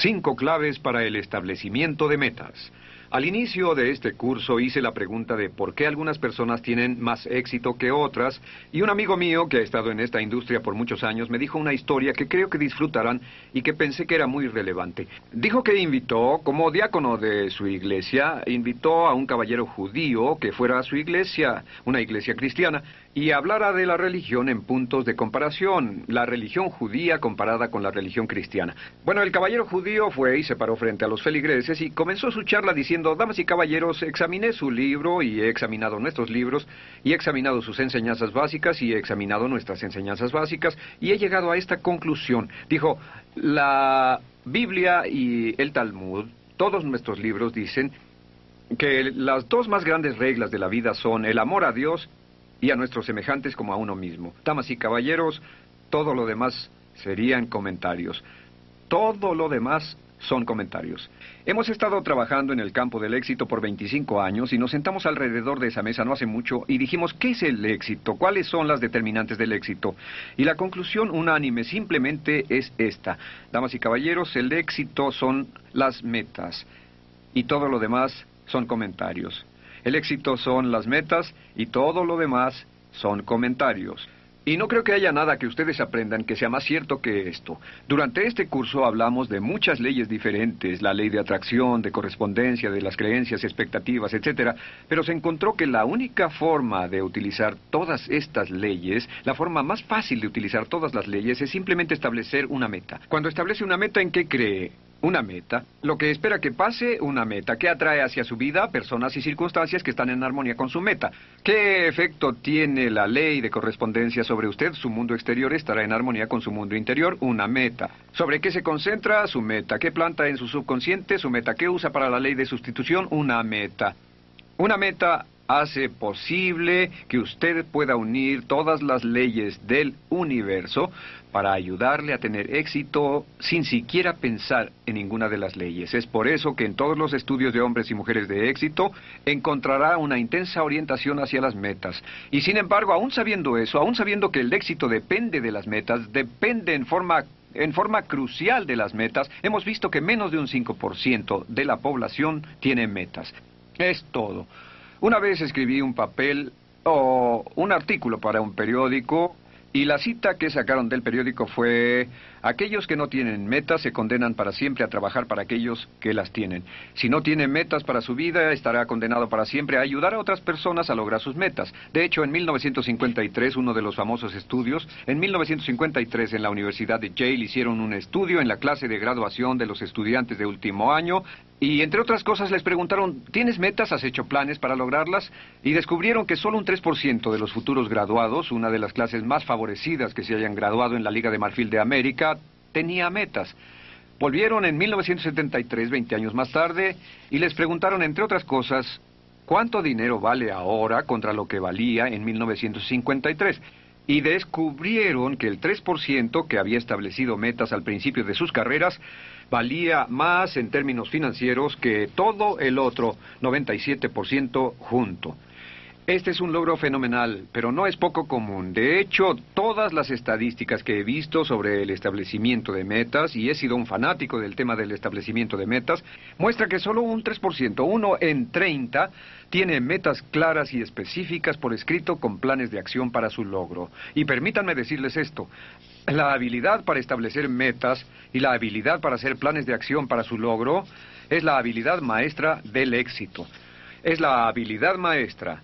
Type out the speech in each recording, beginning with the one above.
Cinco claves para el establecimiento de metas. Al inicio de este curso hice la pregunta de por qué algunas personas tienen más éxito que otras y un amigo mío que ha estado en esta industria por muchos años me dijo una historia que creo que disfrutarán y que pensé que era muy relevante. Dijo que invitó, como diácono de su iglesia, invitó a un caballero judío que fuera a su iglesia, una iglesia cristiana, y hablara de la religión en puntos de comparación, la religión judía comparada con la religión cristiana. Bueno, el caballero judío fue y se paró frente a los feligreses y comenzó su charla diciendo, damas y caballeros, examiné su libro y he examinado nuestros libros y he examinado sus enseñanzas básicas y he examinado nuestras enseñanzas básicas y he llegado a esta conclusión. Dijo, la Biblia y el Talmud, todos nuestros libros dicen que las dos más grandes reglas de la vida son el amor a Dios y a nuestros semejantes como a uno mismo. Damas y caballeros, todo lo demás serían comentarios. Todo lo demás son comentarios. Hemos estado trabajando en el campo del éxito por 25 años y nos sentamos alrededor de esa mesa no hace mucho y dijimos, ¿qué es el éxito? ¿Cuáles son las determinantes del éxito? Y la conclusión unánime simplemente es esta. Damas y caballeros, el éxito son las metas y todo lo demás son comentarios. El éxito son las metas y todo lo demás son comentarios. Y no creo que haya nada que ustedes aprendan que sea más cierto que esto. Durante este curso hablamos de muchas leyes diferentes, la ley de atracción, de correspondencia, de las creencias, expectativas, etc. Pero se encontró que la única forma de utilizar todas estas leyes, la forma más fácil de utilizar todas las leyes, es simplemente establecer una meta. Cuando establece una meta, ¿en qué cree? Una meta. Lo que espera que pase, una meta. que atrae hacia su vida personas y circunstancias que están en armonía con su meta? ¿Qué efecto tiene la ley de correspondencia sobre usted? Su mundo exterior estará en armonía con su mundo interior. Una meta. ¿Sobre qué se concentra? Su meta. ¿Qué planta en su subconsciente? Su meta. ¿Qué usa para la ley de sustitución? Una meta. Una meta hace posible que usted pueda unir todas las leyes del universo para ayudarle a tener éxito sin siquiera pensar en ninguna de las leyes. Es por eso que en todos los estudios de hombres y mujeres de éxito encontrará una intensa orientación hacia las metas. Y sin embargo, aún sabiendo eso, aún sabiendo que el éxito depende de las metas, depende en forma en forma crucial de las metas, hemos visto que menos de un 5% de la población tiene metas. Es todo. Una vez escribí un papel o un artículo para un periódico y la cita que sacaron del periódico fue, aquellos que no tienen metas se condenan para siempre a trabajar para aquellos que las tienen. Si no tiene metas para su vida, estará condenado para siempre a ayudar a otras personas a lograr sus metas. De hecho, en 1953, uno de los famosos estudios, en 1953 en la Universidad de Yale hicieron un estudio en la clase de graduación de los estudiantes de último año y entre otras cosas les preguntaron, ¿tienes metas? ¿Has hecho planes para lograrlas? Y descubrieron que solo un 3% de los futuros graduados, una de las clases más favorecidas que se hayan graduado en la Liga de Marfil de América, tenía metas. Volvieron en 1973, 20 años más tarde, y les preguntaron, entre otras cosas, ¿cuánto dinero vale ahora contra lo que valía en 1953? y descubrieron que el 3% que había establecido metas al principio de sus carreras valía más en términos financieros que todo el otro 97% junto. Este es un logro fenomenal, pero no es poco común. De hecho, todas las estadísticas que he visto sobre el establecimiento de metas, y he sido un fanático del tema del establecimiento de metas, muestra que solo un 3%, uno en 30, tiene metas claras y específicas por escrito con planes de acción para su logro. Y permítanme decirles esto, la habilidad para establecer metas y la habilidad para hacer planes de acción para su logro es la habilidad maestra del éxito. Es la habilidad maestra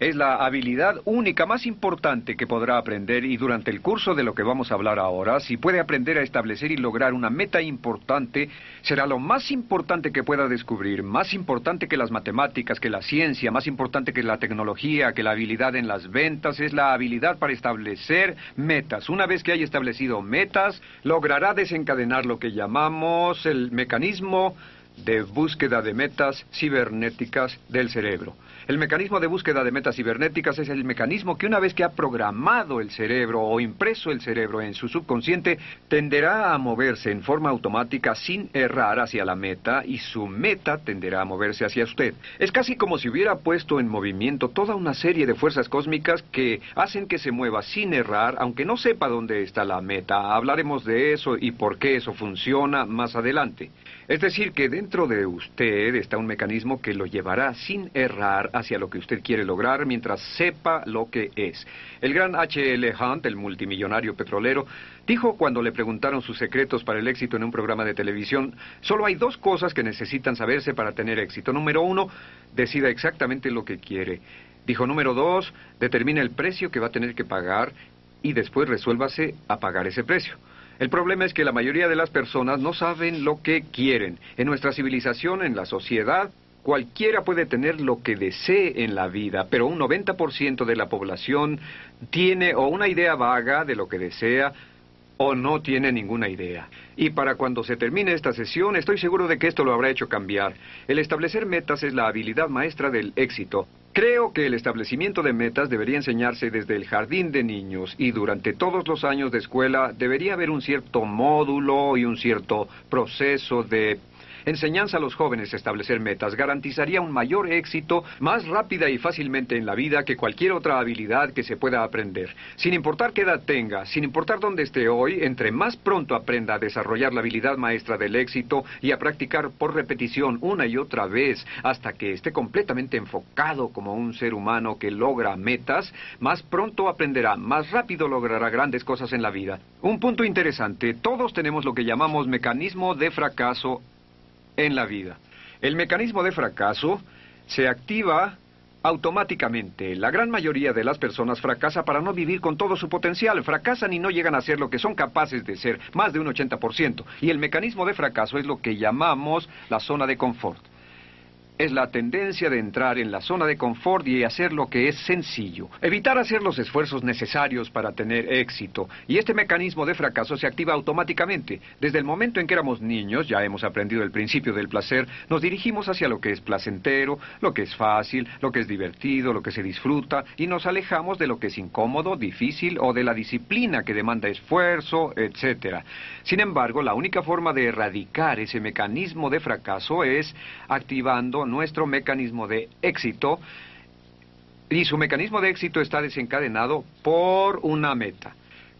es la habilidad única más importante que podrá aprender y durante el curso de lo que vamos a hablar ahora, si puede aprender a establecer y lograr una meta importante, será lo más importante que pueda descubrir, más importante que las matemáticas, que la ciencia, más importante que la tecnología, que la habilidad en las ventas, es la habilidad para establecer metas. Una vez que haya establecido metas, logrará desencadenar lo que llamamos el mecanismo de búsqueda de metas cibernéticas del cerebro. El mecanismo de búsqueda de metas cibernéticas es el mecanismo que una vez que ha programado el cerebro o impreso el cerebro en su subconsciente, tenderá a moverse en forma automática sin errar hacia la meta y su meta tenderá a moverse hacia usted. Es casi como si hubiera puesto en movimiento toda una serie de fuerzas cósmicas que hacen que se mueva sin errar, aunque no sepa dónde está la meta. Hablaremos de eso y por qué eso funciona más adelante. Es decir, que dentro de usted está un mecanismo que lo llevará sin errar hacia lo que usted quiere lograr mientras sepa lo que es. El gran H.L. Hunt, el multimillonario petrolero, dijo cuando le preguntaron sus secretos para el éxito en un programa de televisión, solo hay dos cosas que necesitan saberse para tener éxito. Número uno, decida exactamente lo que quiere. Dijo número dos, determine el precio que va a tener que pagar y después resuélvase a pagar ese precio. El problema es que la mayoría de las personas no saben lo que quieren. En nuestra civilización, en la sociedad, cualquiera puede tener lo que desee en la vida, pero un 90% de la población tiene o una idea vaga de lo que desea o no tiene ninguna idea. Y para cuando se termine esta sesión, estoy seguro de que esto lo habrá hecho cambiar. El establecer metas es la habilidad maestra del éxito. Creo que el establecimiento de metas debería enseñarse desde el jardín de niños y durante todos los años de escuela debería haber un cierto módulo y un cierto proceso de enseñanza a los jóvenes a establecer metas garantizaría un mayor éxito más rápida y fácilmente en la vida que cualquier otra habilidad que se pueda aprender. Sin importar qué edad tenga, sin importar dónde esté hoy, entre más pronto aprenda a desarrollar la habilidad maestra del éxito y a practicar por repetición una y otra vez hasta que esté completamente enfocado como un ser humano que logra metas, más pronto aprenderá, más rápido logrará grandes cosas en la vida. Un punto interesante, todos tenemos lo que llamamos mecanismo de fracaso en la vida. El mecanismo de fracaso se activa automáticamente. La gran mayoría de las personas fracasa para no vivir con todo su potencial. Fracasan y no llegan a ser lo que son capaces de ser, más de un 80%. Y el mecanismo de fracaso es lo que llamamos la zona de confort es la tendencia de entrar en la zona de confort y hacer lo que es sencillo. Evitar hacer los esfuerzos necesarios para tener éxito. Y este mecanismo de fracaso se activa automáticamente. Desde el momento en que éramos niños, ya hemos aprendido el principio del placer, nos dirigimos hacia lo que es placentero, lo que es fácil, lo que es divertido, lo que se disfruta, y nos alejamos de lo que es incómodo, difícil o de la disciplina que demanda esfuerzo, etc. Sin embargo, la única forma de erradicar ese mecanismo de fracaso es activando nuestro mecanismo de éxito y su mecanismo de éxito está desencadenado por una meta.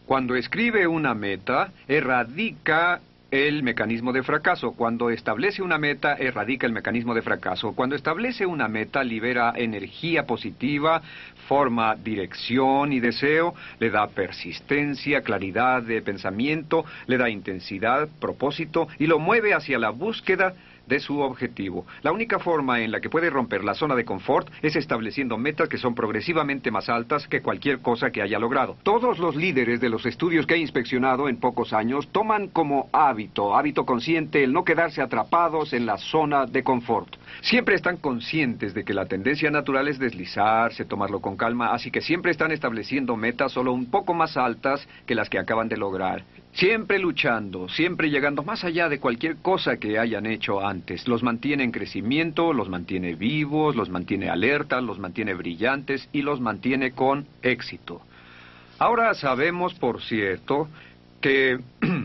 Cuando escribe una meta, erradica el mecanismo de fracaso. Cuando establece una meta, erradica el mecanismo de fracaso. Cuando establece una meta, libera energía positiva, forma dirección y deseo, le da persistencia, claridad de pensamiento, le da intensidad, propósito y lo mueve hacia la búsqueda de su objetivo. La única forma en la que puede romper la zona de confort es estableciendo metas que son progresivamente más altas que cualquier cosa que haya logrado. Todos los líderes de los estudios que he inspeccionado en pocos años toman como hábito, hábito consciente, el no quedarse atrapados en la zona de confort. Siempre están conscientes de que la tendencia natural es deslizarse, tomarlo con calma, así que siempre están estableciendo metas solo un poco más altas que las que acaban de lograr. Siempre luchando, siempre llegando más allá de cualquier cosa que hayan hecho antes. Los mantiene en crecimiento, los mantiene vivos, los mantiene alertas, los mantiene brillantes y los mantiene con éxito. Ahora sabemos, por cierto, que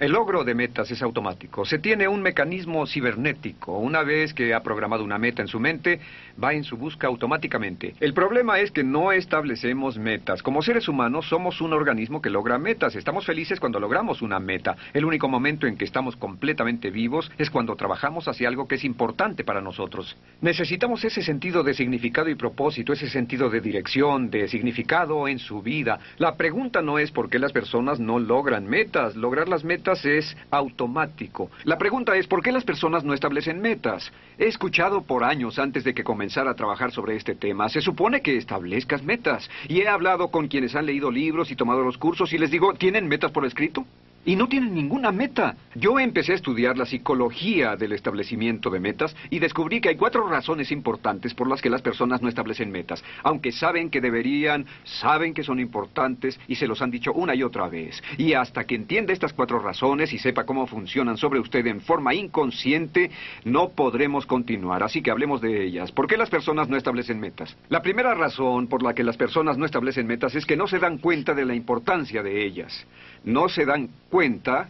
El logro de metas es automático. Se tiene un mecanismo cibernético. Una vez que ha programado una meta en su mente, va en su busca automáticamente. El problema es que no establecemos metas. Como seres humanos somos un organismo que logra metas. Estamos felices cuando logramos una meta. El único momento en que estamos completamente vivos es cuando trabajamos hacia algo que es importante para nosotros. Necesitamos ese sentido de significado y propósito, ese sentido de dirección, de significado en su vida. La pregunta no es por qué las personas no logran metas. Lograr las metas es automático. La pregunta es, ¿por qué las personas no establecen metas? He escuchado por años antes de que comenzara a trabajar sobre este tema, se supone que establezcas metas. Y he hablado con quienes han leído libros y tomado los cursos y les digo, ¿tienen metas por escrito? Y no tienen ninguna meta. Yo empecé a estudiar la psicología del establecimiento de metas y descubrí que hay cuatro razones importantes por las que las personas no establecen metas, aunque saben que deberían, saben que son importantes y se los han dicho una y otra vez. Y hasta que entienda estas cuatro razones y sepa cómo funcionan sobre usted en forma inconsciente, no podremos continuar. Así que hablemos de ellas. ¿Por qué las personas no establecen metas? La primera razón por la que las personas no establecen metas es que no se dan cuenta de la importancia de ellas. No se dan cuenta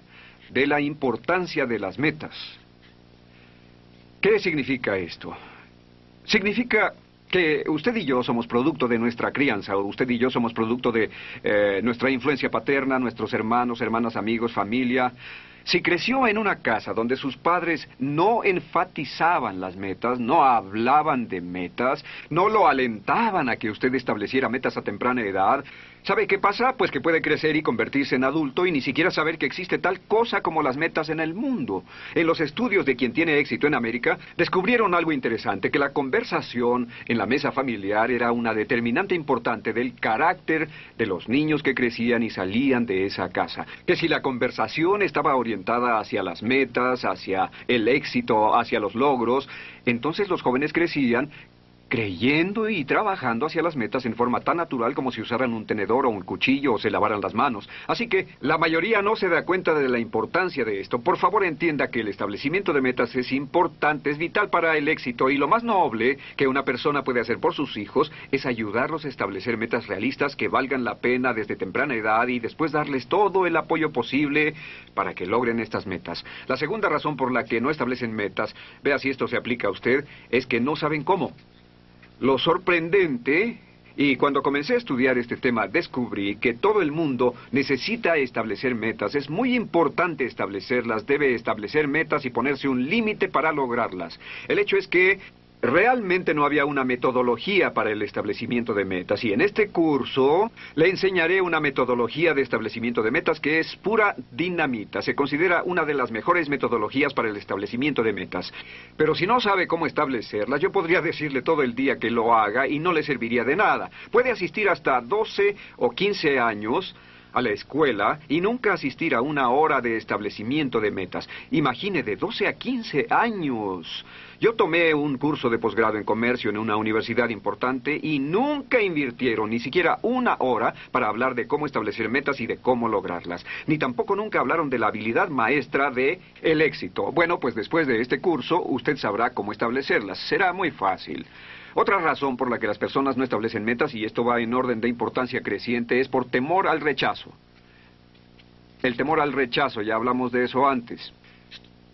de la importancia de las metas. ¿Qué significa esto? Significa que usted y yo somos producto de nuestra crianza, usted y yo somos producto de eh, nuestra influencia paterna, nuestros hermanos, hermanas, amigos, familia. Si creció en una casa donde sus padres no enfatizaban las metas, no hablaban de metas, no lo alentaban a que usted estableciera metas a temprana edad, ¿Sabe qué pasa? Pues que puede crecer y convertirse en adulto y ni siquiera saber que existe tal cosa como las metas en el mundo. En los estudios de quien tiene éxito en América, descubrieron algo interesante, que la conversación en la mesa familiar era una determinante importante del carácter de los niños que crecían y salían de esa casa. Que si la conversación estaba orientada hacia las metas, hacia el éxito, hacia los logros, entonces los jóvenes crecían creyendo y trabajando hacia las metas en forma tan natural como si usaran un tenedor o un cuchillo o se lavaran las manos. Así que la mayoría no se da cuenta de la importancia de esto. Por favor entienda que el establecimiento de metas es importante, es vital para el éxito y lo más noble que una persona puede hacer por sus hijos es ayudarlos a establecer metas realistas que valgan la pena desde temprana edad y después darles todo el apoyo posible para que logren estas metas. La segunda razón por la que no establecen metas, vea si esto se aplica a usted, es que no saben cómo. Lo sorprendente, y cuando comencé a estudiar este tema descubrí que todo el mundo necesita establecer metas. Es muy importante establecerlas, debe establecer metas y ponerse un límite para lograrlas. El hecho es que Realmente no había una metodología para el establecimiento de metas y en este curso le enseñaré una metodología de establecimiento de metas que es pura dinamita. Se considera una de las mejores metodologías para el establecimiento de metas. Pero si no sabe cómo establecerlas, yo podría decirle todo el día que lo haga y no le serviría de nada. Puede asistir hasta 12 o 15 años a la escuela y nunca asistir a una hora de establecimiento de metas. Imagine de 12 a 15 años. Yo tomé un curso de posgrado en comercio en una universidad importante y nunca invirtieron ni siquiera una hora para hablar de cómo establecer metas y de cómo lograrlas. Ni tampoco nunca hablaron de la habilidad maestra de el éxito. Bueno, pues después de este curso usted sabrá cómo establecerlas. Será muy fácil. Otra razón por la que las personas no establecen metas, y esto va en orden de importancia creciente, es por temor al rechazo. El temor al rechazo, ya hablamos de eso antes.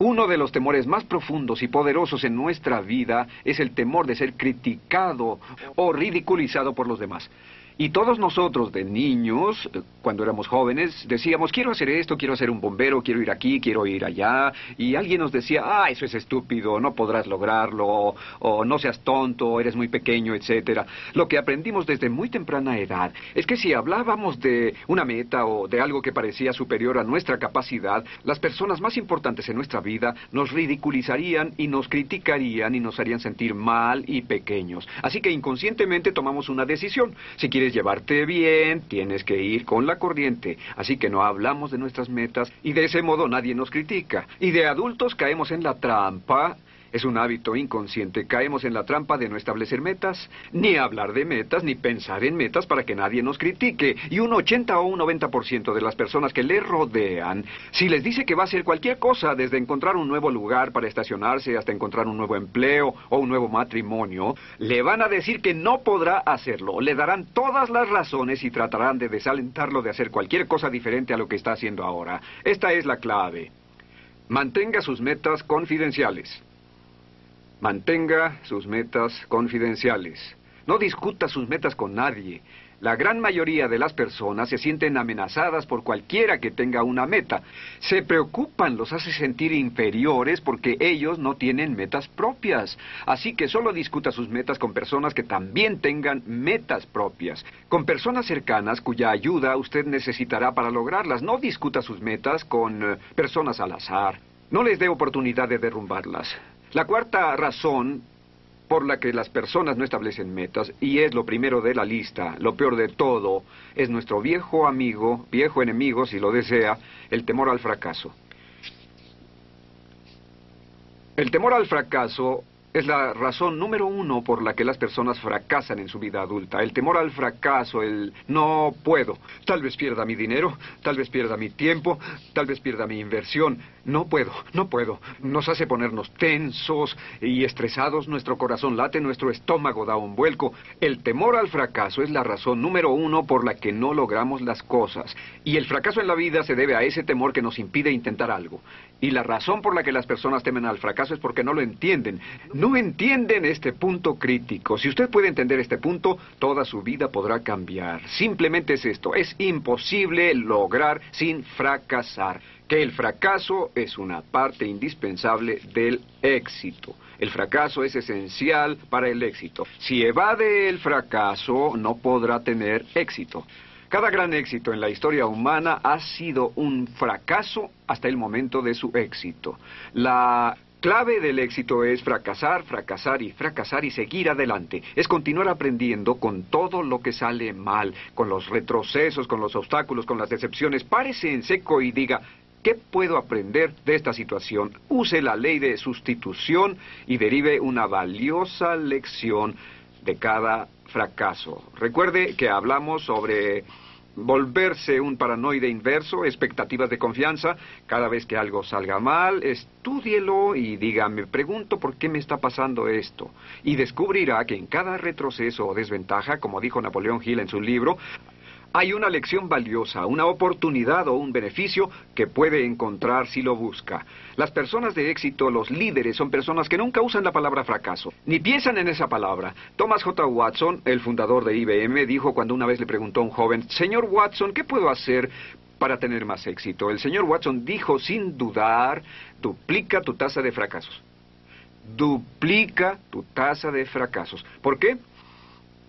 Uno de los temores más profundos y poderosos en nuestra vida es el temor de ser criticado o ridiculizado por los demás. Y todos nosotros de niños, cuando éramos jóvenes, decíamos, quiero hacer esto, quiero ser un bombero, quiero ir aquí, quiero ir allá. Y alguien nos decía, ah, eso es estúpido, no podrás lograrlo, o, no seas tonto, eres muy pequeño, etcétera. Lo que aprendimos desde muy temprana edad es que si hablábamos de una meta o de algo que parecía superior a nuestra capacidad, las personas más importantes en nuestra vida nos ridiculizarían y nos criticarían y nos harían sentir mal y pequeños. Así que inconscientemente tomamos una decisión. Si quieres llevarte bien, tienes que ir con la corriente. Así que no hablamos de nuestras metas y de ese modo nadie nos critica. Y de adultos caemos en la trampa es un hábito inconsciente. Caemos en la trampa de no establecer metas, ni hablar de metas, ni pensar en metas para que nadie nos critique. Y un 80 o un 90% de las personas que le rodean, si les dice que va a hacer cualquier cosa, desde encontrar un nuevo lugar para estacionarse hasta encontrar un nuevo empleo o un nuevo matrimonio, le van a decir que no podrá hacerlo. Le darán todas las razones y tratarán de desalentarlo de hacer cualquier cosa diferente a lo que está haciendo ahora. Esta es la clave. Mantenga sus metas confidenciales. Mantenga sus metas confidenciales. No discuta sus metas con nadie. La gran mayoría de las personas se sienten amenazadas por cualquiera que tenga una meta. Se preocupan, los hace sentir inferiores porque ellos no tienen metas propias. Así que solo discuta sus metas con personas que también tengan metas propias. Con personas cercanas cuya ayuda usted necesitará para lograrlas. No discuta sus metas con eh, personas al azar. No les dé oportunidad de derrumbarlas. La cuarta razón por la que las personas no establecen metas, y es lo primero de la lista, lo peor de todo, es nuestro viejo amigo, viejo enemigo, si lo desea, el temor al fracaso. El temor al fracaso es la razón número uno por la que las personas fracasan en su vida adulta. El temor al fracaso, el no puedo. Tal vez pierda mi dinero, tal vez pierda mi tiempo, tal vez pierda mi inversión. No puedo, no puedo. Nos hace ponernos tensos y estresados, nuestro corazón late, nuestro estómago da un vuelco. El temor al fracaso es la razón número uno por la que no logramos las cosas. Y el fracaso en la vida se debe a ese temor que nos impide intentar algo. Y la razón por la que las personas temen al fracaso es porque no lo entienden. No entienden este punto crítico. Si usted puede entender este punto, toda su vida podrá cambiar. Simplemente es esto. Es imposible lograr sin fracasar que el fracaso es una parte indispensable del éxito. El fracaso es esencial para el éxito. Si evade el fracaso, no podrá tener éxito. Cada gran éxito en la historia humana ha sido un fracaso hasta el momento de su éxito. La clave del éxito es fracasar, fracasar y fracasar y seguir adelante. Es continuar aprendiendo con todo lo que sale mal, con los retrocesos, con los obstáculos, con las decepciones. Párese en seco y diga, ¿Qué puedo aprender de esta situación? Use la ley de sustitución y derive una valiosa lección de cada fracaso. Recuerde que hablamos sobre volverse un paranoide inverso, expectativas de confianza. Cada vez que algo salga mal, estúdielo y diga, me pregunto por qué me está pasando esto. Y descubrirá que en cada retroceso o desventaja, como dijo Napoleón Hill en su libro, hay una lección valiosa, una oportunidad o un beneficio que puede encontrar si lo busca. Las personas de éxito, los líderes, son personas que nunca usan la palabra fracaso, ni piensan en esa palabra. Thomas J. Watson, el fundador de IBM, dijo cuando una vez le preguntó a un joven, Señor Watson, ¿qué puedo hacer para tener más éxito? El señor Watson dijo sin dudar, duplica tu tasa de fracasos. Duplica tu tasa de fracasos. ¿Por qué?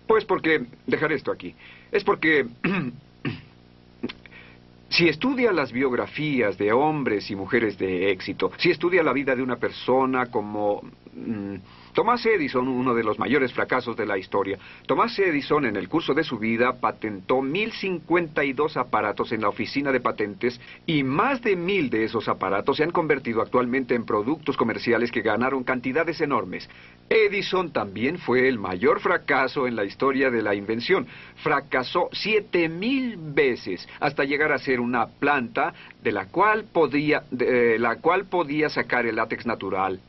Pues porque, dejar esto aquí, es porque si estudia las biografías de hombres y mujeres de éxito, si estudia la vida de una persona como... Mm, Thomas Edison, uno de los mayores fracasos de la historia. Thomas Edison, en el curso de su vida, patentó 1052 aparatos en la oficina de patentes y más de mil de esos aparatos se han convertido actualmente en productos comerciales que ganaron cantidades enormes. Edison también fue el mayor fracaso en la historia de la invención. Fracasó siete mil veces hasta llegar a ser una planta de la cual podía, de, la cual podía sacar el látex natural.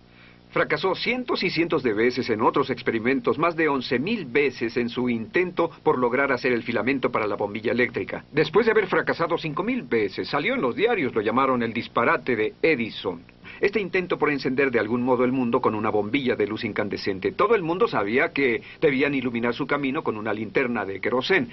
Fracasó cientos y cientos de veces en otros experimentos, más de once mil veces en su intento por lograr hacer el filamento para la bombilla eléctrica. Después de haber fracasado cinco mil veces, salió en los diarios, lo llamaron el disparate de Edison. Este intento por encender de algún modo el mundo con una bombilla de luz incandescente. Todo el mundo sabía que debían iluminar su camino con una linterna de querosén.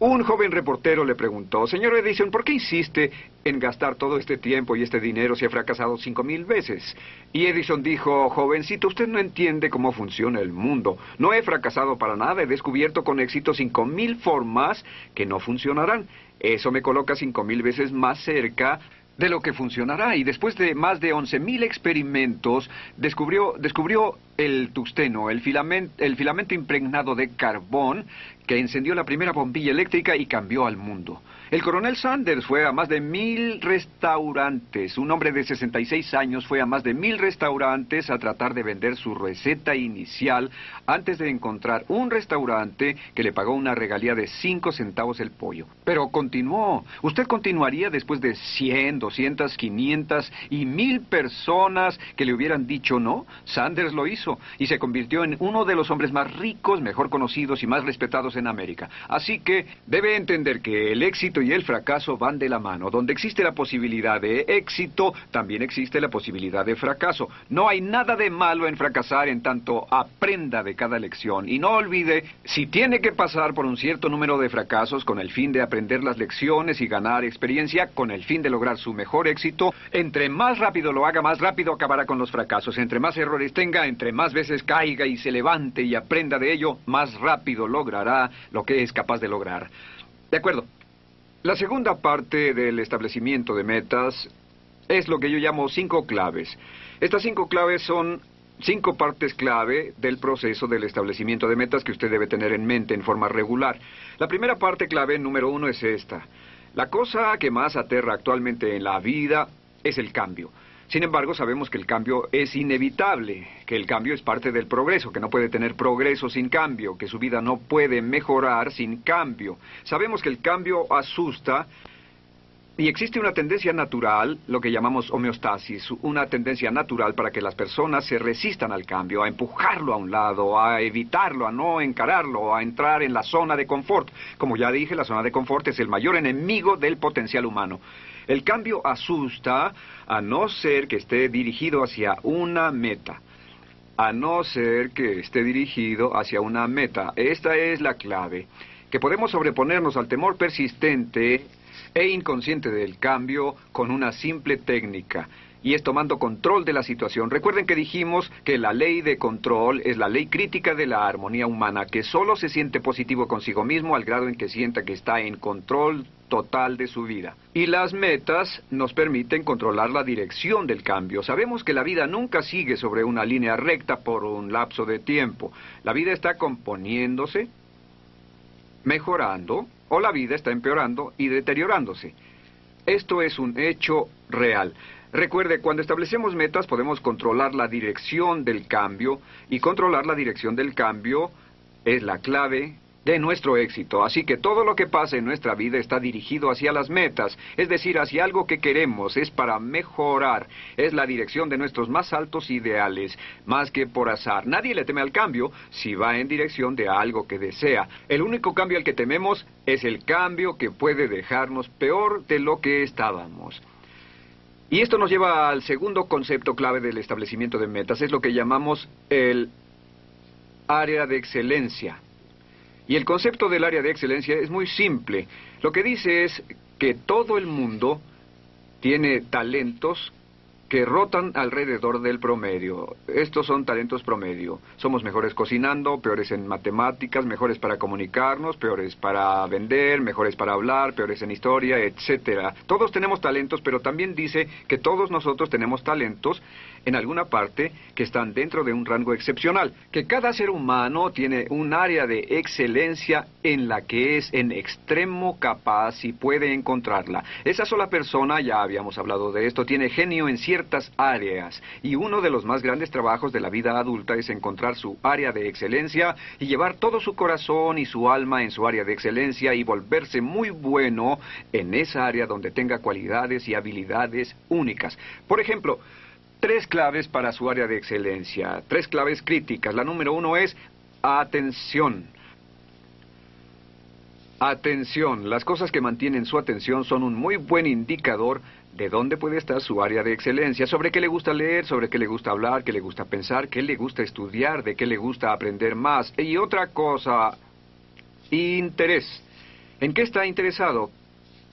Un joven reportero le preguntó, señor Edison, ¿por qué insiste en gastar todo este tiempo y este dinero si ha fracasado cinco mil veces? Y Edison dijo, jovencito, usted no entiende cómo funciona el mundo. No he fracasado para nada, he descubierto con éxito cinco mil formas que no funcionarán. Eso me coloca cinco mil veces más cerca de lo que funcionará. Y después de más de once mil experimentos, descubrió, descubrió el tungsteno, el filamento, el filamento impregnado de carbón que encendió la primera bombilla eléctrica y cambió al mundo. El coronel Sanders fue a más de mil restaurantes. Un hombre de 66 años fue a más de mil restaurantes a tratar de vender su receta inicial antes de encontrar un restaurante que le pagó una regalía de 5 centavos el pollo. Pero continuó. Usted continuaría después de 100, 200, 500 y mil personas que le hubieran dicho no. Sanders lo hizo y se convirtió en uno de los hombres más ricos, mejor conocidos y más respetados en América. Así que debe entender que el éxito y el fracaso van de la mano. Donde existe la posibilidad de éxito, también existe la posibilidad de fracaso. No hay nada de malo en fracasar en tanto aprenda de cada lección. Y no olvide, si tiene que pasar por un cierto número de fracasos con el fin de aprender las lecciones y ganar experiencia, con el fin de lograr su mejor éxito, entre más rápido lo haga, más rápido acabará con los fracasos. Entre más errores tenga, entre más veces caiga y se levante y aprenda de ello, más rápido logrará lo que es capaz de lograr. De acuerdo. La segunda parte del establecimiento de metas es lo que yo llamo cinco claves. Estas cinco claves son cinco partes clave del proceso del establecimiento de metas que usted debe tener en mente en forma regular. La primera parte clave número uno es esta. La cosa que más aterra actualmente en la vida es el cambio. Sin embargo, sabemos que el cambio es inevitable, que el cambio es parte del progreso, que no puede tener progreso sin cambio, que su vida no puede mejorar sin cambio. Sabemos que el cambio asusta y existe una tendencia natural, lo que llamamos homeostasis, una tendencia natural para que las personas se resistan al cambio, a empujarlo a un lado, a evitarlo, a no encararlo, a entrar en la zona de confort. Como ya dije, la zona de confort es el mayor enemigo del potencial humano. El cambio asusta a no ser que esté dirigido hacia una meta a no ser que esté dirigido hacia una meta. Esta es la clave, que podemos sobreponernos al temor persistente e inconsciente del cambio con una simple técnica y es tomando control de la situación. Recuerden que dijimos que la ley de control es la ley crítica de la armonía humana, que solo se siente positivo consigo mismo al grado en que sienta que está en control total de su vida. Y las metas nos permiten controlar la dirección del cambio. Sabemos que la vida nunca sigue sobre una línea recta por un lapso de tiempo. La vida está componiéndose, mejorando, o la vida está empeorando y deteriorándose. Esto es un hecho real. Recuerde, cuando establecemos metas podemos controlar la dirección del cambio y controlar la dirección del cambio es la clave de nuestro éxito. Así que todo lo que pasa en nuestra vida está dirigido hacia las metas, es decir, hacia algo que queremos, es para mejorar, es la dirección de nuestros más altos ideales, más que por azar. Nadie le teme al cambio si va en dirección de algo que desea. El único cambio al que tememos es el cambio que puede dejarnos peor de lo que estábamos. Y esto nos lleva al segundo concepto clave del establecimiento de metas, es lo que llamamos el área de excelencia. Y el concepto del área de excelencia es muy simple. Lo que dice es que todo el mundo tiene talentos que rotan alrededor del promedio. Estos son talentos promedio. Somos mejores cocinando, peores en matemáticas, mejores para comunicarnos, peores para vender, mejores para hablar, peores en historia, etcétera. Todos tenemos talentos, pero también dice que todos nosotros tenemos talentos en alguna parte que están dentro de un rango excepcional, que cada ser humano tiene un área de excelencia en la que es en extremo capaz y puede encontrarla. Esa sola persona, ya habíamos hablado de esto, tiene genio en ciertas áreas y uno de los más grandes trabajos de la vida adulta es encontrar su área de excelencia y llevar todo su corazón y su alma en su área de excelencia y volverse muy bueno en esa área donde tenga cualidades y habilidades únicas. Por ejemplo, tres claves para su área de excelencia, tres claves críticas. La número uno es atención. Atención, las cosas que mantienen su atención son un muy buen indicador de dónde puede estar su área de excelencia, sobre qué le gusta leer, sobre qué le gusta hablar, qué le gusta pensar, qué le gusta estudiar, de qué le gusta aprender más. Y otra cosa, interés. ¿En qué está interesado?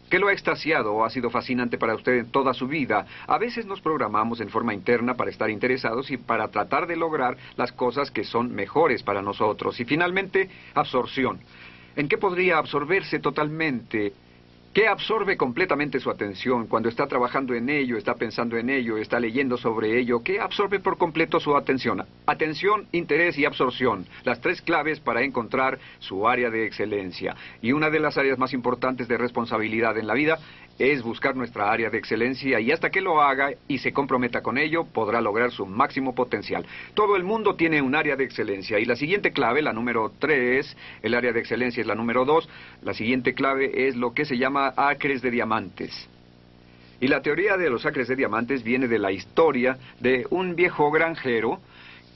¿Qué lo ha extasiado o ha sido fascinante para usted en toda su vida? A veces nos programamos en forma interna para estar interesados y para tratar de lograr las cosas que son mejores para nosotros. Y finalmente, absorción. ¿En qué podría absorberse totalmente? ¿Qué absorbe completamente su atención cuando está trabajando en ello, está pensando en ello, está leyendo sobre ello? ¿Qué absorbe por completo su atención? Atención, interés y absorción, las tres claves para encontrar su área de excelencia. Y una de las áreas más importantes de responsabilidad en la vida es buscar nuestra área de excelencia y hasta que lo haga y se comprometa con ello, podrá lograr su máximo potencial. Todo el mundo tiene un área de excelencia y la siguiente clave, la número tres, el área de excelencia es la número dos, la siguiente clave es lo que se llama acres de diamantes. Y la teoría de los acres de diamantes viene de la historia de un viejo granjero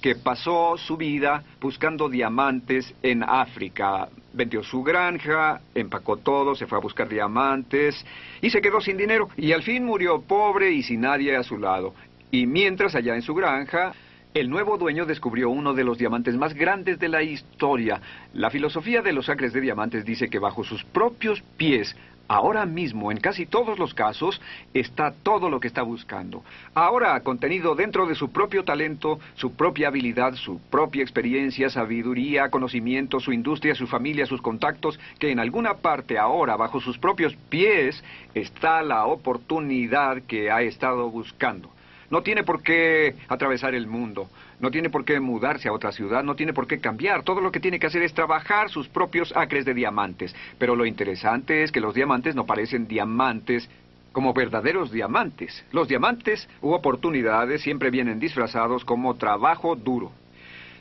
que pasó su vida buscando diamantes en África. Vendió su granja, empacó todo, se fue a buscar diamantes y se quedó sin dinero. Y al fin murió pobre y sin nadie a su lado. Y mientras allá en su granja, el nuevo dueño descubrió uno de los diamantes más grandes de la historia. La filosofía de los acres de diamantes dice que bajo sus propios pies Ahora mismo, en casi todos los casos, está todo lo que está buscando. Ahora, contenido dentro de su propio talento, su propia habilidad, su propia experiencia, sabiduría, conocimiento, su industria, su familia, sus contactos, que en alguna parte ahora, bajo sus propios pies, está la oportunidad que ha estado buscando. No tiene por qué atravesar el mundo, no tiene por qué mudarse a otra ciudad, no tiene por qué cambiar. Todo lo que tiene que hacer es trabajar sus propios acres de diamantes. Pero lo interesante es que los diamantes no parecen diamantes como verdaderos diamantes. Los diamantes u oportunidades siempre vienen disfrazados como trabajo duro.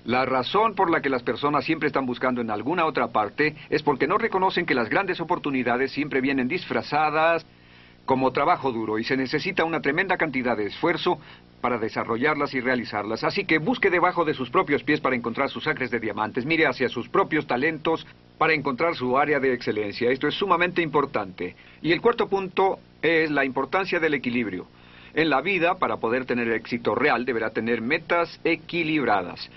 La razón por la que las personas siempre están buscando en alguna otra parte es porque no reconocen que las grandes oportunidades siempre vienen disfrazadas como trabajo duro y se necesita una tremenda cantidad de esfuerzo para desarrollarlas y realizarlas. Así que busque debajo de sus propios pies para encontrar sus acres de diamantes, mire hacia sus propios talentos para encontrar su área de excelencia. Esto es sumamente importante. Y el cuarto punto es la importancia del equilibrio. En la vida, para poder tener éxito real, deberá tener metas equilibradas.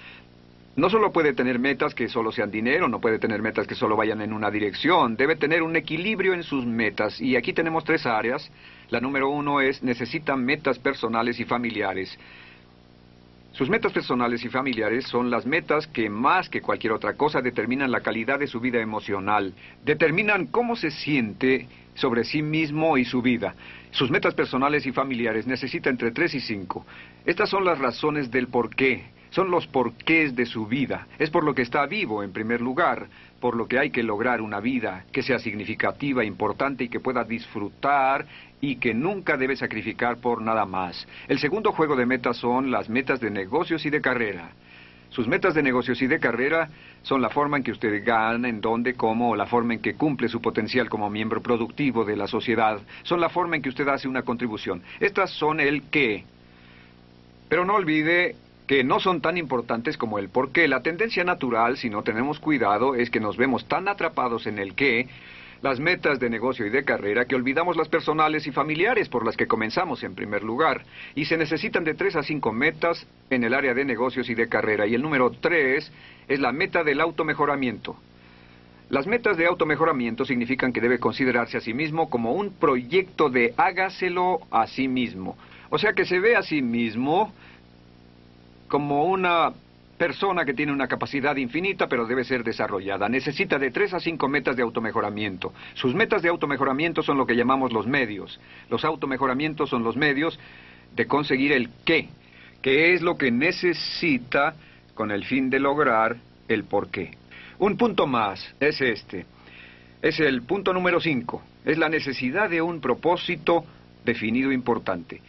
No solo puede tener metas que solo sean dinero, no puede tener metas que solo vayan en una dirección, debe tener un equilibrio en sus metas. Y aquí tenemos tres áreas. La número uno es necesita metas personales y familiares. Sus metas personales y familiares son las metas que más que cualquier otra cosa determinan la calidad de su vida emocional, determinan cómo se siente sobre sí mismo y su vida. Sus metas personales y familiares necesita entre tres y cinco. Estas son las razones del por qué son los porqués de su vida. Es por lo que está vivo, en primer lugar, por lo que hay que lograr una vida que sea significativa, importante y que pueda disfrutar y que nunca debe sacrificar por nada más. El segundo juego de metas son las metas de negocios y de carrera. Sus metas de negocios y de carrera son la forma en que usted gana, en dónde, cómo, o la forma en que cumple su potencial como miembro productivo de la sociedad. Son la forma en que usted hace una contribución. Estas son el qué. Pero no olvide que no son tan importantes como el por qué. La tendencia natural, si no tenemos cuidado, es que nos vemos tan atrapados en el qué, las metas de negocio y de carrera, que olvidamos las personales y familiares por las que comenzamos en primer lugar. Y se necesitan de tres a cinco metas en el área de negocios y de carrera. Y el número tres es la meta del automejoramiento. Las metas de automejoramiento significan que debe considerarse a sí mismo como un proyecto de hágaselo a sí mismo. O sea que se ve a sí mismo como una persona que tiene una capacidad infinita, pero debe ser desarrollada. Necesita de tres a cinco metas de automejoramiento. Sus metas de automejoramiento son lo que llamamos los medios. Los automejoramientos son los medios de conseguir el qué, que es lo que necesita con el fin de lograr el por qué. Un punto más es este. Es el punto número cinco. Es la necesidad de un propósito definido importante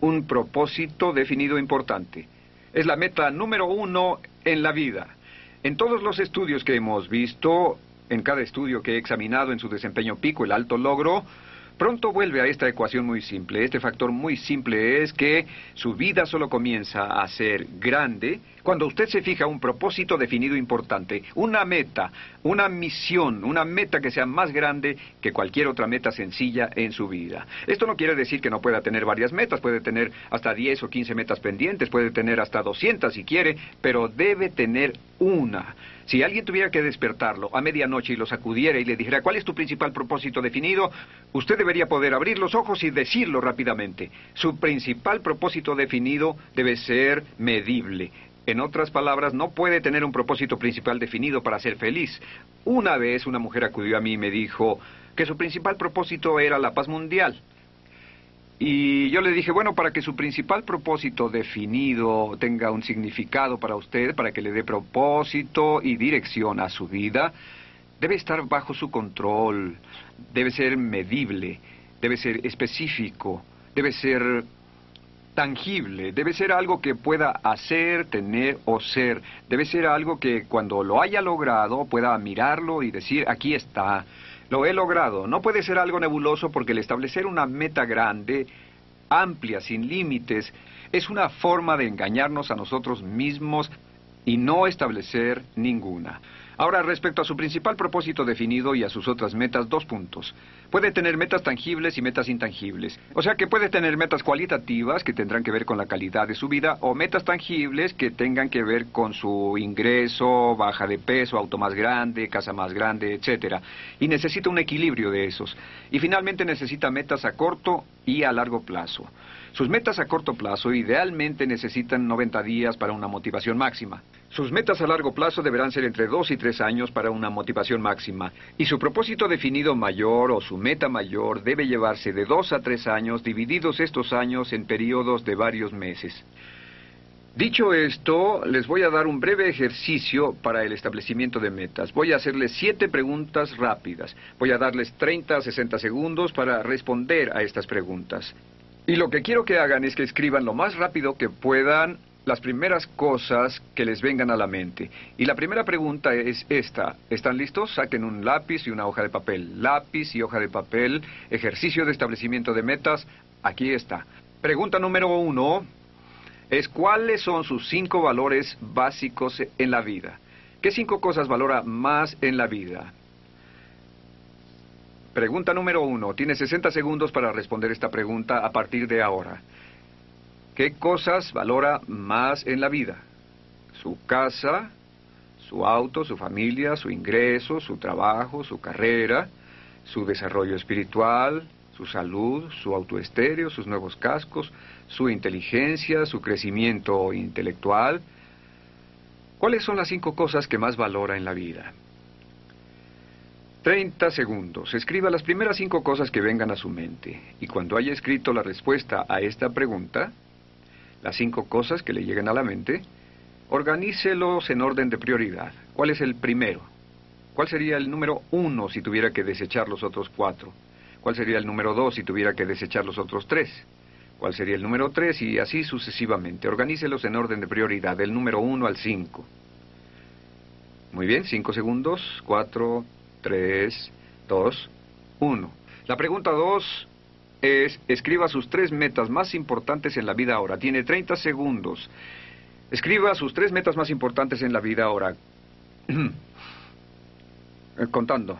un propósito definido importante. Es la meta número uno en la vida. En todos los estudios que hemos visto, en cada estudio que he examinado en su desempeño pico, el alto logro, Pronto vuelve a esta ecuación muy simple. Este factor muy simple es que su vida solo comienza a ser grande cuando usted se fija un propósito definido importante, una meta, una misión, una meta que sea más grande que cualquier otra meta sencilla en su vida. Esto no quiere decir que no pueda tener varias metas, puede tener hasta 10 o 15 metas pendientes, puede tener hasta 200 si quiere, pero debe tener una. Si alguien tuviera que despertarlo a medianoche y lo sacudiera y le dijera cuál es tu principal propósito definido, usted debería poder abrir los ojos y decirlo rápidamente. Su principal propósito definido debe ser medible. En otras palabras, no puede tener un propósito principal definido para ser feliz. Una vez una mujer acudió a mí y me dijo que su principal propósito era la paz mundial. Y yo le dije, bueno, para que su principal propósito definido tenga un significado para usted, para que le dé propósito y dirección a su vida, debe estar bajo su control, debe ser medible, debe ser específico, debe ser tangible, debe ser algo que pueda hacer, tener o ser, debe ser algo que cuando lo haya logrado pueda mirarlo y decir, aquí está, lo he logrado. No puede ser algo nebuloso porque el establecer una meta grande, amplia, sin límites, es una forma de engañarnos a nosotros mismos y no establecer ninguna. Ahora, respecto a su principal propósito definido y a sus otras metas, dos puntos. Puede tener metas tangibles y metas intangibles. O sea que puede tener metas cualitativas que tendrán que ver con la calidad de su vida o metas tangibles que tengan que ver con su ingreso, baja de peso, auto más grande, casa más grande, etcétera. Y necesita un equilibrio de esos. Y finalmente necesita metas a corto y a largo plazo. Sus metas a corto plazo idealmente necesitan 90 días para una motivación máxima. Sus metas a largo plazo deberán ser entre dos y tres años para una motivación máxima, y su propósito definido mayor o su meta mayor debe llevarse de dos a tres años, divididos estos años en periodos de varios meses. Dicho esto, les voy a dar un breve ejercicio para el establecimiento de metas. Voy a hacerles siete preguntas rápidas. Voy a darles 30 a 60 segundos para responder a estas preguntas. Y lo que quiero que hagan es que escriban lo más rápido que puedan las primeras cosas que les vengan a la mente. Y la primera pregunta es esta. ¿Están listos? Saquen un lápiz y una hoja de papel. Lápiz y hoja de papel. Ejercicio de establecimiento de metas. Aquí está. Pregunta número uno es cuáles son sus cinco valores básicos en la vida. ¿Qué cinco cosas valora más en la vida? Pregunta número uno. Tiene 60 segundos para responder esta pregunta a partir de ahora. ¿Qué cosas valora más en la vida? Su casa, su auto, su familia, su ingreso, su trabajo, su carrera, su desarrollo espiritual, su salud, su autoestéreo, sus nuevos cascos, su inteligencia, su crecimiento intelectual. ¿Cuáles son las cinco cosas que más valora en la vida? 30 segundos. Escriba las primeras cinco cosas que vengan a su mente. Y cuando haya escrito la respuesta a esta pregunta, las cinco cosas que le lleguen a la mente, organícelos en orden de prioridad. ¿Cuál es el primero? ¿Cuál sería el número uno si tuviera que desechar los otros cuatro? ¿Cuál sería el número dos si tuviera que desechar los otros tres? ¿Cuál sería el número tres? Y así sucesivamente. Organícelos en orden de prioridad, del número uno al cinco. Muy bien, cinco segundos. Cuatro, tres, dos, uno. La pregunta dos es, escriba sus tres metas más importantes en la vida ahora. Tiene 30 segundos. Escriba sus tres metas más importantes en la vida ahora. Contando.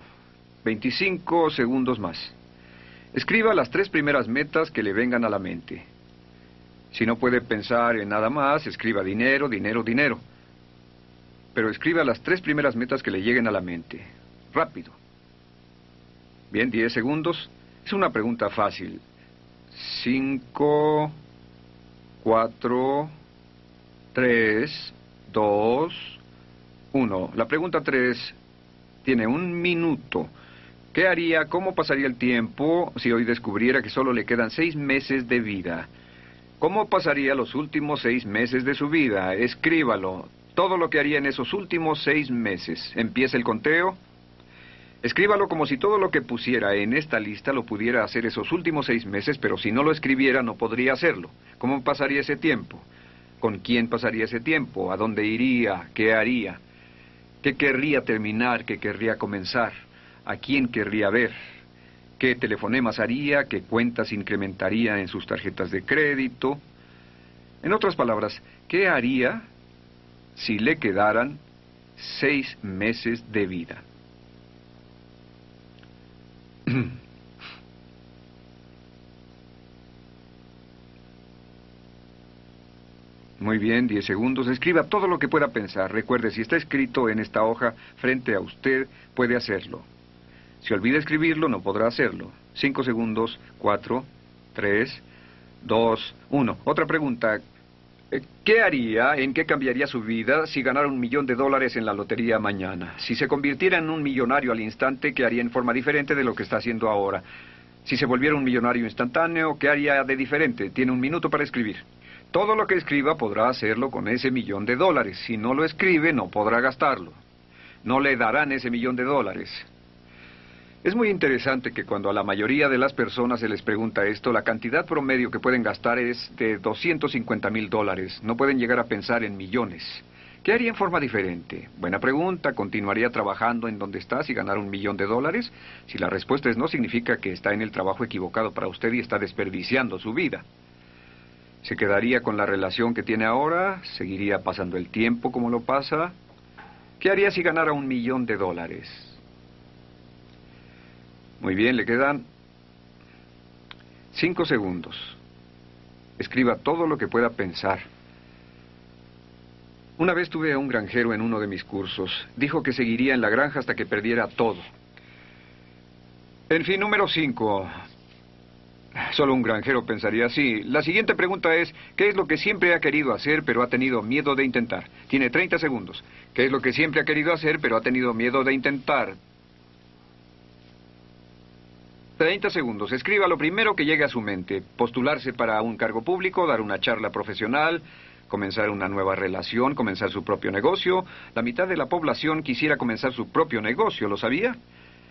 25 segundos más. Escriba las tres primeras metas que le vengan a la mente. Si no puede pensar en nada más, escriba dinero, dinero, dinero. Pero escriba las tres primeras metas que le lleguen a la mente. Rápido. Bien, 10 segundos. Es una pregunta fácil. Cinco, cuatro, tres, dos, uno. La pregunta tres tiene un minuto. ¿Qué haría, cómo pasaría el tiempo si hoy descubriera que solo le quedan seis meses de vida? ¿Cómo pasaría los últimos seis meses de su vida? Escríbalo. Todo lo que haría en esos últimos seis meses. Empieza el conteo. Escríbalo como si todo lo que pusiera en esta lista lo pudiera hacer esos últimos seis meses, pero si no lo escribiera no podría hacerlo. ¿Cómo pasaría ese tiempo? ¿Con quién pasaría ese tiempo? ¿A dónde iría? ¿Qué haría? ¿Qué querría terminar? ¿Qué querría comenzar? ¿A quién querría ver? ¿Qué telefonemas haría? ¿Qué cuentas incrementaría en sus tarjetas de crédito? En otras palabras, ¿qué haría si le quedaran seis meses de vida? Muy bien, 10 segundos. Escriba todo lo que pueda pensar. Recuerde, si está escrito en esta hoja frente a usted, puede hacerlo. Si olvida escribirlo, no podrá hacerlo. 5 segundos, 4, 3, 2, 1. Otra pregunta. ¿Qué haría, en qué cambiaría su vida si ganara un millón de dólares en la lotería mañana? Si se convirtiera en un millonario al instante, ¿qué haría en forma diferente de lo que está haciendo ahora? Si se volviera un millonario instantáneo, ¿qué haría de diferente? Tiene un minuto para escribir. Todo lo que escriba podrá hacerlo con ese millón de dólares. Si no lo escribe, no podrá gastarlo. No le darán ese millón de dólares. Es muy interesante que cuando a la mayoría de las personas se les pregunta esto, la cantidad promedio que pueden gastar es de 250 mil dólares. No pueden llegar a pensar en millones. ¿Qué haría en forma diferente? Buena pregunta. ¿Continuaría trabajando en donde está si ganara un millón de dólares? Si la respuesta es no, significa que está en el trabajo equivocado para usted y está desperdiciando su vida. ¿Se quedaría con la relación que tiene ahora? ¿Seguiría pasando el tiempo como lo pasa? ¿Qué haría si ganara un millón de dólares? Muy bien, le quedan cinco segundos. Escriba todo lo que pueda pensar. Una vez tuve a un granjero en uno de mis cursos. Dijo que seguiría en la granja hasta que perdiera todo. En fin, número cinco. Solo un granjero pensaría así. La siguiente pregunta es, ¿qué es lo que siempre ha querido hacer pero ha tenido miedo de intentar? Tiene 30 segundos. ¿Qué es lo que siempre ha querido hacer pero ha tenido miedo de intentar? 30 segundos. Escriba lo primero que llegue a su mente. Postularse para un cargo público, dar una charla profesional, comenzar una nueva relación, comenzar su propio negocio. La mitad de la población quisiera comenzar su propio negocio, ¿lo sabía?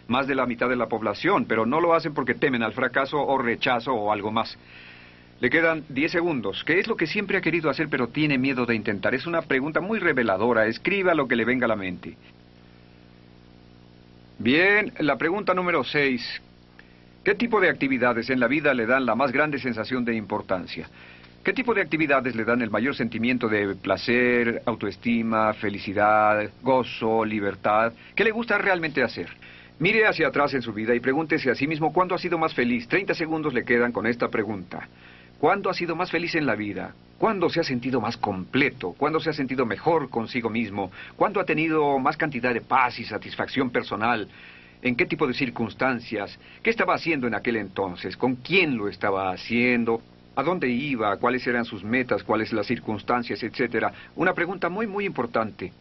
Más de la mitad de la población, pero no lo hacen porque temen al fracaso o rechazo o algo más. Le quedan 10 segundos. ¿Qué es lo que siempre ha querido hacer pero tiene miedo de intentar? Es una pregunta muy reveladora. Escriba lo que le venga a la mente. Bien, la pregunta número 6. ¿Qué tipo de actividades en la vida le dan la más grande sensación de importancia? ¿Qué tipo de actividades le dan el mayor sentimiento de placer, autoestima, felicidad, gozo, libertad? ¿Qué le gusta realmente hacer? Mire hacia atrás en su vida y pregúntese a sí mismo cuándo ha sido más feliz. Treinta segundos le quedan con esta pregunta. ¿Cuándo ha sido más feliz en la vida? ¿Cuándo se ha sentido más completo? ¿Cuándo se ha sentido mejor consigo mismo? ¿Cuándo ha tenido más cantidad de paz y satisfacción personal? ¿En qué tipo de circunstancias? ¿Qué estaba haciendo en aquel entonces? ¿Con quién lo estaba haciendo? ¿A dónde iba? ¿Cuáles eran sus metas? ¿Cuáles las circunstancias? Etcétera. Una pregunta muy, muy importante.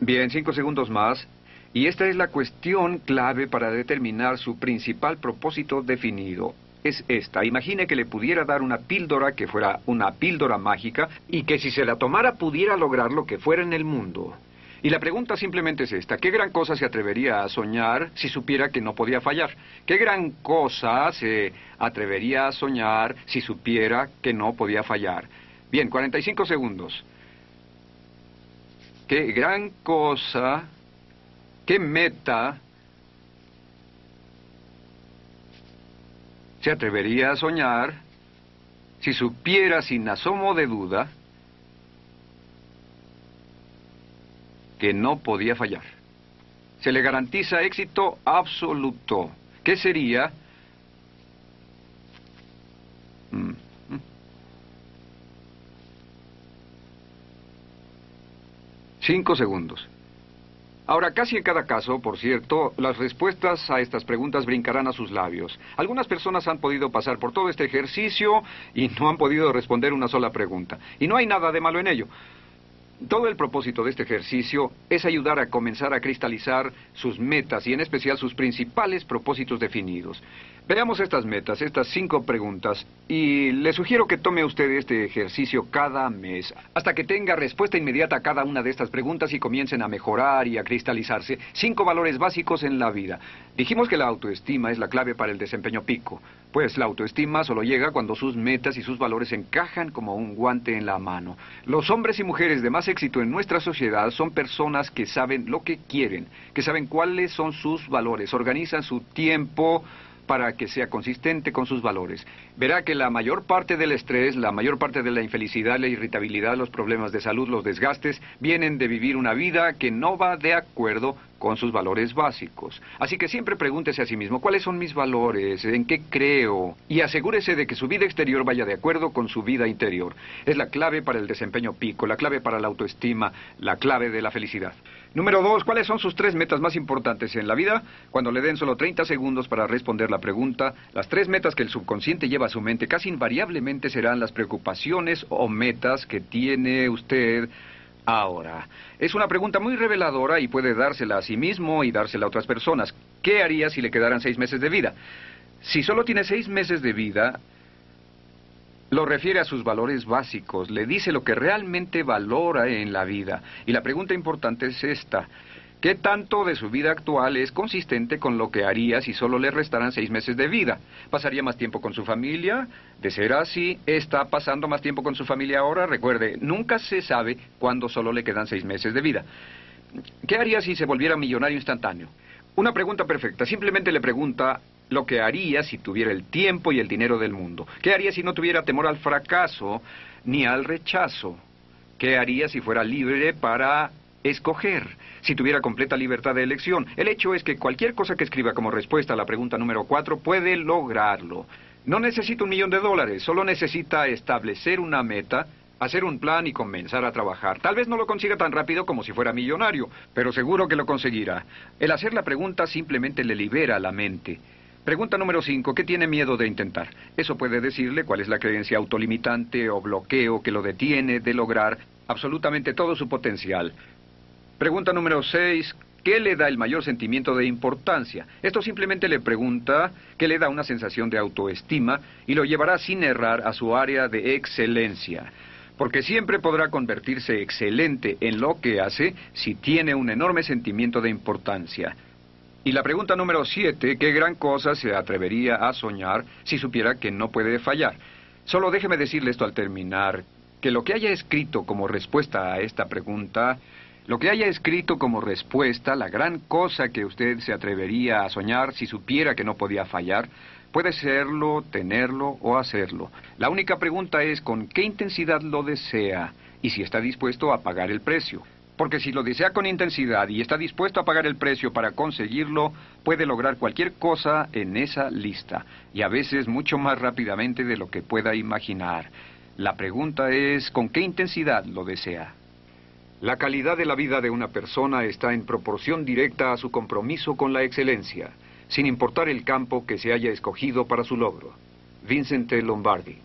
Bien, cinco segundos más. Y esta es la cuestión clave para determinar su principal propósito definido. Es esta. Imagine que le pudiera dar una píldora que fuera una píldora mágica y que si se la tomara pudiera lograr lo que fuera en el mundo. Y la pregunta simplemente es esta. ¿Qué gran cosa se atrevería a soñar si supiera que no podía fallar? ¿Qué gran cosa se atrevería a soñar si supiera que no podía fallar? Bien, 45 segundos. ¿Qué gran cosa ¿Qué meta se atrevería a soñar si supiera sin asomo de duda que no podía fallar? Se le garantiza éxito absoluto. ¿Qué sería? Mm. Cinco segundos. Ahora, casi en cada caso, por cierto, las respuestas a estas preguntas brincarán a sus labios. Algunas personas han podido pasar por todo este ejercicio y no han podido responder una sola pregunta. Y no hay nada de malo en ello. Todo el propósito de este ejercicio es ayudar a comenzar a cristalizar sus metas y en especial sus principales propósitos definidos. Veamos estas metas, estas cinco preguntas, y le sugiero que tome usted este ejercicio cada mes, hasta que tenga respuesta inmediata a cada una de estas preguntas y comiencen a mejorar y a cristalizarse cinco valores básicos en la vida. Dijimos que la autoestima es la clave para el desempeño pico, pues la autoestima solo llega cuando sus metas y sus valores encajan como un guante en la mano. Los hombres y mujeres de más éxito en nuestra sociedad son personas que saben lo que quieren, que saben cuáles son sus valores, organizan su tiempo, para que sea consistente con sus valores. Verá que la mayor parte del estrés, la mayor parte de la infelicidad, la irritabilidad, los problemas de salud, los desgastes, vienen de vivir una vida que no va de acuerdo con sus valores básicos. Así que siempre pregúntese a sí mismo, ¿cuáles son mis valores? ¿En qué creo? Y asegúrese de que su vida exterior vaya de acuerdo con su vida interior. Es la clave para el desempeño pico, la clave para la autoestima, la clave de la felicidad. Número dos, ¿cuáles son sus tres metas más importantes en la vida? Cuando le den solo 30 segundos para responder la pregunta, las tres metas que el subconsciente lleva a su mente casi invariablemente serán las preocupaciones o metas que tiene usted ahora. Es una pregunta muy reveladora y puede dársela a sí mismo y dársela a otras personas. ¿Qué haría si le quedaran seis meses de vida? Si solo tiene seis meses de vida, lo refiere a sus valores básicos, le dice lo que realmente valora en la vida. Y la pregunta importante es esta. ¿Qué tanto de su vida actual es consistente con lo que haría si solo le restaran seis meses de vida? ¿Pasaría más tiempo con su familia? De ser así, ¿está pasando más tiempo con su familia ahora? Recuerde, nunca se sabe cuándo solo le quedan seis meses de vida. ¿Qué haría si se volviera millonario instantáneo? Una pregunta perfecta. Simplemente le pregunta lo que haría si tuviera el tiempo y el dinero del mundo. ¿Qué haría si no tuviera temor al fracaso ni al rechazo? ¿Qué haría si fuera libre para escoger? Si tuviera completa libertad de elección. El hecho es que cualquier cosa que escriba como respuesta a la pregunta número cuatro puede lograrlo. No necesita un millón de dólares, solo necesita establecer una meta hacer un plan y comenzar a trabajar. Tal vez no lo consiga tan rápido como si fuera millonario, pero seguro que lo conseguirá. El hacer la pregunta simplemente le libera la mente. Pregunta número 5. ¿Qué tiene miedo de intentar? Eso puede decirle cuál es la creencia autolimitante o bloqueo que lo detiene de lograr absolutamente todo su potencial. Pregunta número 6. ¿Qué le da el mayor sentimiento de importancia? Esto simplemente le pregunta qué le da una sensación de autoestima y lo llevará sin errar a su área de excelencia. Porque siempre podrá convertirse excelente en lo que hace si tiene un enorme sentimiento de importancia. Y la pregunta número siete, ¿qué gran cosa se atrevería a soñar si supiera que no puede fallar? Solo déjeme decirle esto al terminar, que lo que haya escrito como respuesta a esta pregunta, lo que haya escrito como respuesta, la gran cosa que usted se atrevería a soñar si supiera que no podía fallar, puede serlo, tenerlo o hacerlo. La única pregunta es con qué intensidad lo desea y si está dispuesto a pagar el precio. Porque si lo desea con intensidad y está dispuesto a pagar el precio para conseguirlo, puede lograr cualquier cosa en esa lista, y a veces mucho más rápidamente de lo que pueda imaginar. La pregunta es, ¿con qué intensidad lo desea? La calidad de la vida de una persona está en proporción directa a su compromiso con la excelencia, sin importar el campo que se haya escogido para su logro. Vincent Lombardi